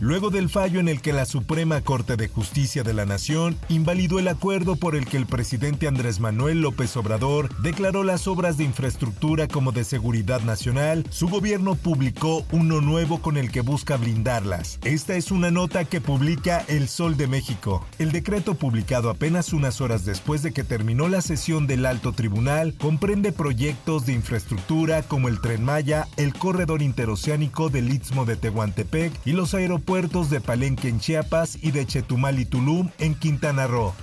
Luego del fallo en el que la Suprema Corte de Justicia de la Nación invalidó el acuerdo por el que el presidente Andrés Manuel López Obrador declaró las obras de infraestructura como de seguridad nacional, su gobierno publicó uno nuevo con el que busca blindarlas. Esta es una nota que publica El Sol de México. El decreto publicado apenas unas horas después de que terminó la sesión del alto tribunal comprende proyectos de infraestructura como el tren Maya, el corredor interoceánico del Istmo de Tehuantepec y los aeropuertos puertos de Palenque en Chiapas y de Chetumal y Tulum en Quintana Roo.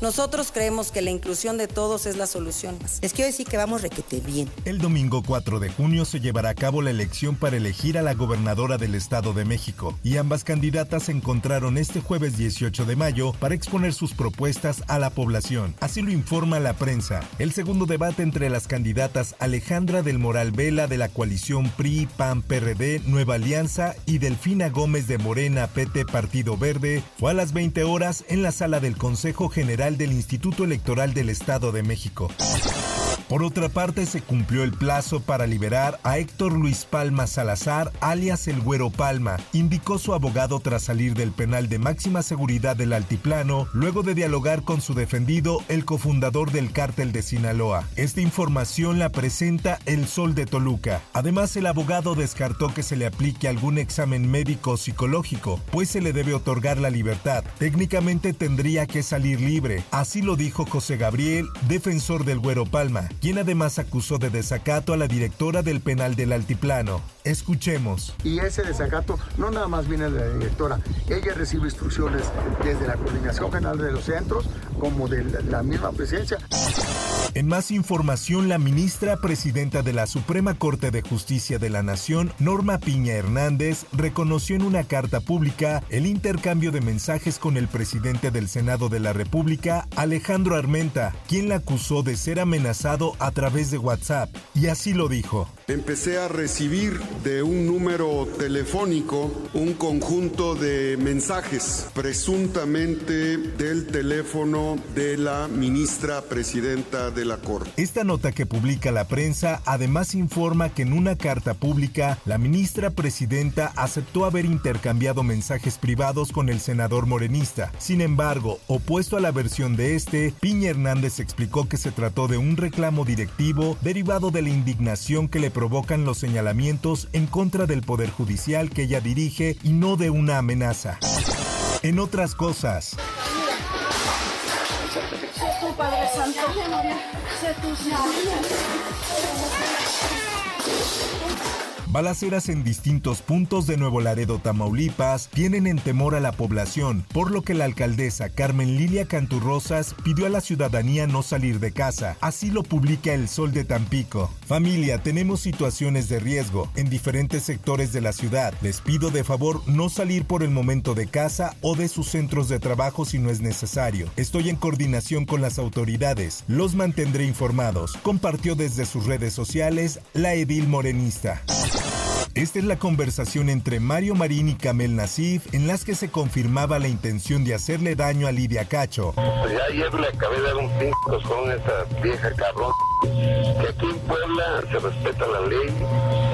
Nosotros creemos que la inclusión de todos es la solución. Les quiero decir que vamos requete bien. El domingo 4 de junio se llevará a cabo la elección para elegir a la gobernadora del Estado de México y ambas candidatas se encontraron este jueves 18 de mayo para exponer sus propuestas a la población. Así lo informa la prensa. El segundo debate entre las candidatas Alejandra del Moral Vela de la coalición PRI, PAN, PRD, Nueva Alianza y Delfina Gómez de Morena, PT, Partido Verde fue a las 20 horas en la sala del Consejo General del Instituto Electoral del Estado de México. Por otra parte, se cumplió el plazo para liberar a Héctor Luis Palma Salazar, alias el Güero Palma, indicó su abogado tras salir del penal de máxima seguridad del Altiplano, luego de dialogar con su defendido, el cofundador del cártel de Sinaloa. Esta información la presenta El Sol de Toluca. Además, el abogado descartó que se le aplique algún examen médico o psicológico, pues se le debe otorgar la libertad. Técnicamente tendría que salir libre, así lo dijo José Gabriel, defensor del Güero Palma quien además acusó de desacato a la directora del penal del Altiplano. Escuchemos. Y ese desacato no nada más viene de la directora, ella recibe instrucciones desde la Coordinación General de los Centros como de la misma presencia. En más información, la ministra presidenta de la Suprema Corte de Justicia de la Nación, Norma Piña Hernández, reconoció en una carta pública el intercambio de mensajes con el presidente del Senado de la República, Alejandro Armenta, quien la acusó de ser amenazado a través de WhatsApp. Y así lo dijo. Empecé a recibir de un número telefónico un conjunto de mensajes, presuntamente del teléfono de la ministra presidenta de la Corte. Esta nota que publica la prensa además informa que en una carta pública la ministra presidenta aceptó haber intercambiado mensajes privados con el senador morenista. Sin embargo, opuesto a la versión de este, Piña Hernández explicó que se trató de un reclamo directivo derivado de la indignación que le provocan los señalamientos en contra del Poder Judicial que ella dirige y no de una amenaza. En otras cosas, Padre Santo, tu Balaceras en distintos puntos de Nuevo Laredo, Tamaulipas, tienen en temor a la población, por lo que la alcaldesa Carmen Lilia Canturrosas pidió a la ciudadanía no salir de casa. Así lo publica El Sol de Tampico. Familia, tenemos situaciones de riesgo en diferentes sectores de la ciudad. Les pido de favor no salir por el momento de casa o de sus centros de trabajo si no es necesario. Estoy en coordinación con las autoridades. Los mantendré informados. Compartió desde sus redes sociales la edil morenista. Esta es la conversación entre Mario Marín y Kamel Nasif en las que se confirmaba la intención de hacerle daño a Lidia Cacho. Pues ya ayer le acabé de dar un pinco con esa vieja cabrón. Que aquí en Puebla se respeta la ley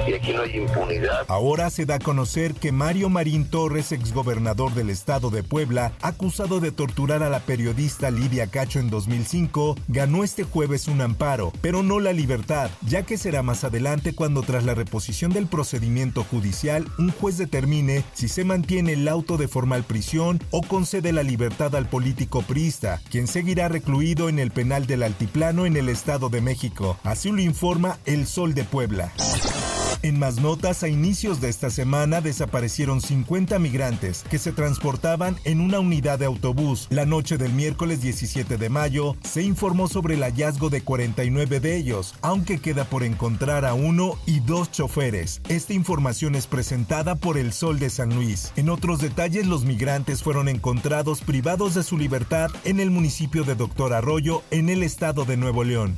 y aquí no hay impunidad. Ahora se da a conocer que Mario Marín Torres, exgobernador del estado de Puebla, acusado de torturar a la periodista Lidia Cacho en 2005, ganó este jueves un amparo, pero no la libertad, ya que será más adelante cuando tras la reposición del procedimiento judicial un juez determine si se mantiene el auto de formal prisión o concede la libertad al político priista, quien seguirá recluido en el penal del Altiplano en el Estado de México. Así lo informa El Sol de Puebla. En más notas, a inicios de esta semana desaparecieron 50 migrantes que se transportaban en una unidad de autobús. La noche del miércoles 17 de mayo se informó sobre el hallazgo de 49 de ellos, aunque queda por encontrar a uno y dos choferes. Esta información es presentada por El Sol de San Luis. En otros detalles, los migrantes fueron encontrados privados de su libertad en el municipio de Doctor Arroyo, en el estado de Nuevo León.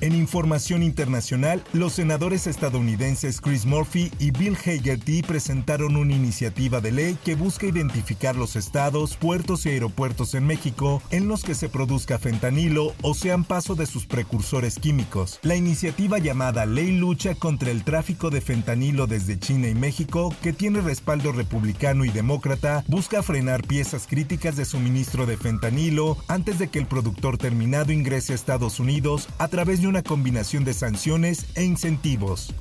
En información internacional, los senadores estadounidenses Chris Murphy y Bill Hagerty presentaron una iniciativa de ley que busca identificar los estados, puertos y aeropuertos en México en los que se produzca fentanilo o sean paso de sus precursores químicos. La iniciativa llamada Ley Lucha contra el tráfico de fentanilo desde China y México, que tiene respaldo republicano y demócrata, busca frenar piezas críticas de suministro de fentanilo antes de que el productor terminado ingrese a Estados Unidos a través de una combinación de sanciones e incentivos.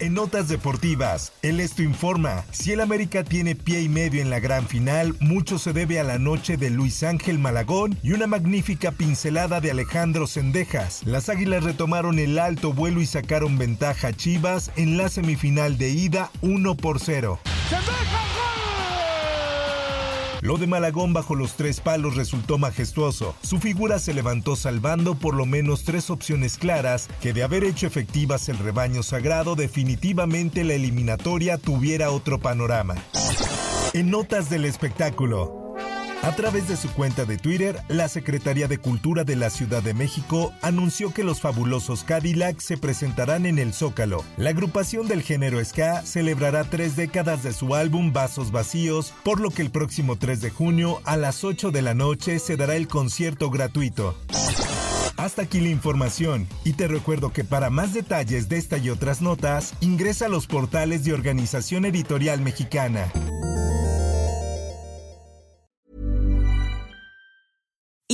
En notas deportivas, el Esto informa, si el América tiene pie y medio en la gran final, mucho se debe a la noche de Luis Ángel Malagón y una magnífica pincelada de Alejandro Sendejas. Las Águilas retomaron el alto vuelo y sacaron ventaja a Chivas en la semifinal de ida 1 por 0. Lo de Malagón bajo los tres palos resultó majestuoso. Su figura se levantó salvando por lo menos tres opciones claras que de haber hecho efectivas el rebaño sagrado definitivamente la eliminatoria tuviera otro panorama. En notas del espectáculo, a través de su cuenta de Twitter, la Secretaría de Cultura de la Ciudad de México anunció que los fabulosos Cadillac se presentarán en el Zócalo. La agrupación del género ska celebrará tres décadas de su álbum Vasos Vacíos, por lo que el próximo 3 de junio a las 8 de la noche se dará el concierto gratuito. Hasta aquí la información y te recuerdo que para más detalles de esta y otras notas, ingresa a los portales de Organización Editorial Mexicana.